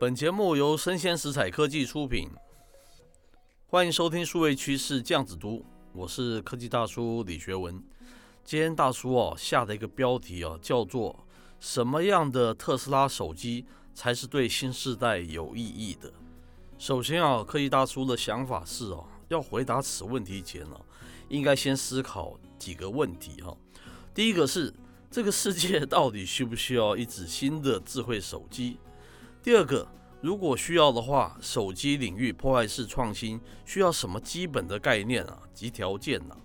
本节目由生鲜食材科技出品，欢迎收听数位趋势酱子读，我是科技大叔李学文。今天大叔哦下的一个标题哦叫做“什么样的特斯拉手机才是对新世代有意义的？”首先啊，科技大叔的想法是哦，要回答此问题前呢，应该先思考几个问题哈。第一个是这个世界到底需不需要一只新的智慧手机？第二个，如果需要的话，手机领域破坏式创新需要什么基本的概念啊及条件呢？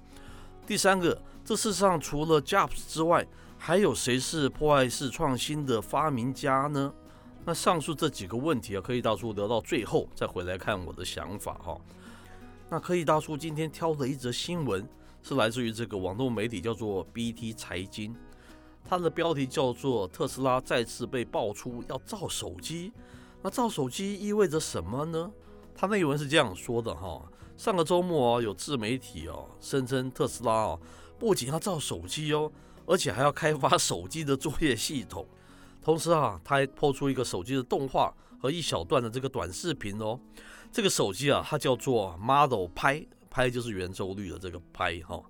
第三个，这世上除了 Jobs 之外，还有谁是破坏式创新的发明家呢？那上述这几个问题啊，科技大叔留到最后再回来看我的想法哈。那科技大叔今天挑的一则新闻是来自于这个网络媒体叫做 BT 财经。它的标题叫做“特斯拉再次被爆出要造手机”，那造手机意味着什么呢？它内文是这样说的哈：上个周末哦，有自媒体哦声称特斯拉哦不仅要造手机哦，而且还要开发手机的作业系统，同时啊，它还抛出一个手机的动画和一小段的这个短视频哦。这个手机啊，它叫做 Model 拍，拍就是圆周率的这个拍哈。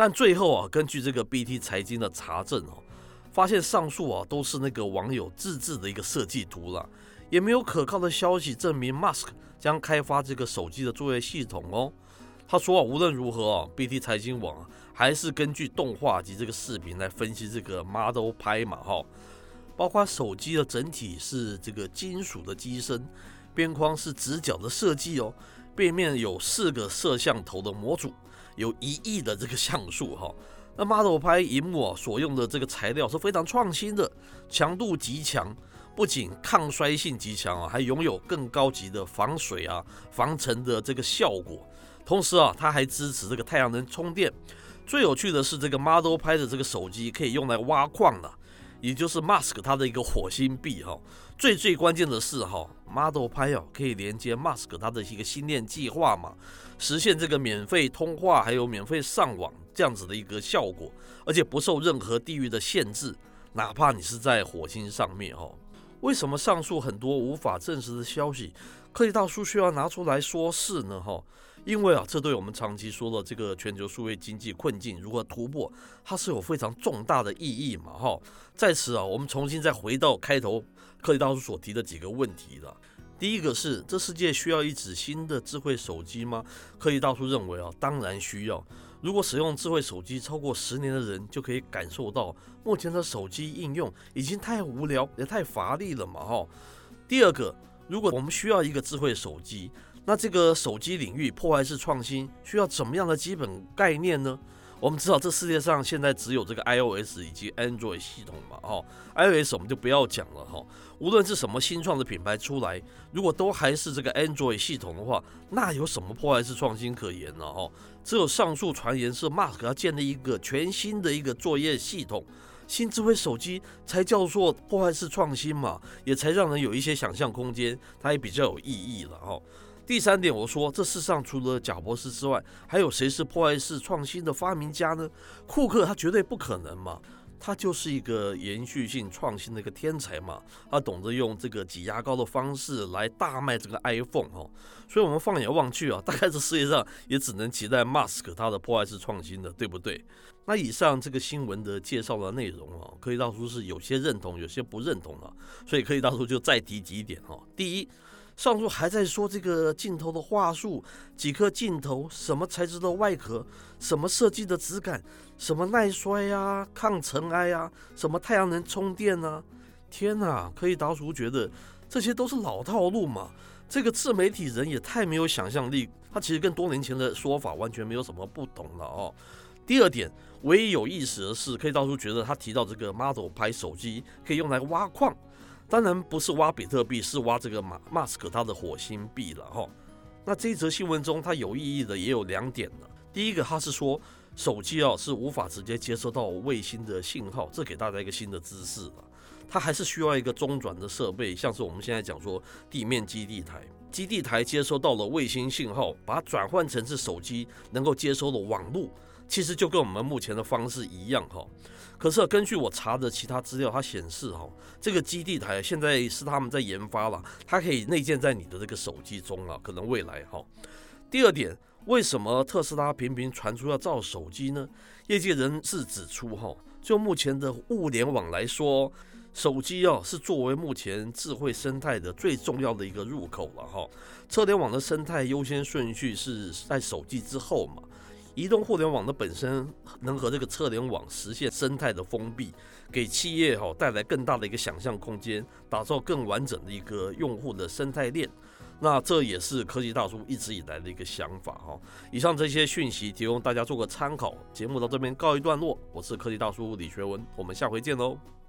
但最后啊，根据这个 BT 财经的查证哦，发现上述啊都是那个网友自制的一个设计图了，也没有可靠的消息证明 Musk 将开发这个手机的作业系统哦。他说啊，无论如何啊，BT 财经网还是根据动画及这个视频来分析这个 Model 拍嘛哈，包括手机的整体是这个金属的机身，边框是直角的设计哦，背面有四个摄像头的模组。有一亿的这个像素哈，那 Model 拍荧幕啊所用的这个材料是非常创新的，强度极强，不仅抗摔性极强啊，还拥有更高级的防水啊、防尘的这个效果。同时啊，它还支持这个太阳能充电。最有趣的是，这个 Model 拍的这个手机可以用来挖矿的，也就是 Musk 它的一个火星币哈。最最关键的是哈，Model Pi 哦可以连接 Mask 它的一个星链计划嘛。实现这个免费通话，还有免费上网这样子的一个效果，而且不受任何地域的限制，哪怕你是在火星上面哦。为什么上述很多无法证实的消息，科技大叔需要拿出来说是呢？哈，因为啊，这对我们长期说的这个全球数位经济困境如何突破，它是有非常重大的意义嘛。哈，在此啊，我们重新再回到开头科技大叔所提的几个问题了。第一个是，这世界需要一只新的智慧手机吗？科技大叔认为啊，当然需要。如果使用智慧手机超过十年的人，就可以感受到目前的手机应用已经太无聊也太乏力了嘛哈。第二个，如果我们需要一个智慧手机，那这个手机领域破坏式创新需要怎么样的基本概念呢？我们知道这世界上现在只有这个 iOS 以及 Android 系统嘛，哦，iOS 我们就不要讲了哈。无论是什么新创的品牌出来，如果都还是这个 Android 系统的话，那有什么破坏式创新可言呢？哦，只有上述传言是 Mark 要建立一个全新的一个作业系统，新智慧手机才叫做破坏式创新嘛，也才让人有一些想象空间，它也比较有意义了哦。第三点，我说这世上除了贾博士之外，还有谁是破坏式创新的发明家呢？库克他绝对不可能嘛，他就是一个延续性创新的一个天才嘛，他懂得用这个挤牙膏的方式来大卖这个 iPhone 哈，所以我们放眼望去啊，大概这世界上也只能期待 Mask 他的破坏式创新的，对不对？那以上这个新闻的介绍的内容啊，科技大叔是有些认同，有些不认同啊，所以科技大叔就再提几点哈，第一。上述还在说这个镜头的话术，几颗镜头，什么材质的外壳，什么设计的质感，什么耐摔呀、抗尘埃呀，什么太阳能充电啊。天哪！科技大叔觉得这些都是老套路嘛。这个自媒体人也太没有想象力，他其实跟多年前的说法完全没有什么不同了哦。第二点，唯一有意思的是，科技大叔觉得他提到这个 Model 拍手机可以用来挖矿。当然不是挖比特币，是挖这个马马斯克他的火星币了哈。那这一则新闻中，它有意义的也有两点呢。第一个，他是说手机啊是无法直接接收到卫星的信号，这给大家一个新的知识了。它还是需要一个中转的设备，像是我们现在讲说地面基地台，基地台接收到了卫星信号，把它转换成是手机能够接收的网络。其实就跟我们目前的方式一样哈。可是根据我查的其他资料，它显示哈，这个基地台现在是他们在研发了，它可以内建在你的这个手机中啊，可能未来哈。第二点，为什么特斯拉频频传出要造手机呢？业界人士指出哈，就目前的物联网来说。手机啊，是作为目前智慧生态的最重要的一个入口了哈。车联网的生态优先顺序是在手机之后嘛。移动互联网的本身能和这个车联网实现生态的封闭，给企业哈带来更大的一个想象空间，打造更完整的一个用户的生态链。那这也是科技大叔一直以来的一个想法哈。以上这些讯息提供大家做个参考。节目到这边告一段落，我是科技大叔李学文，我们下回见喽。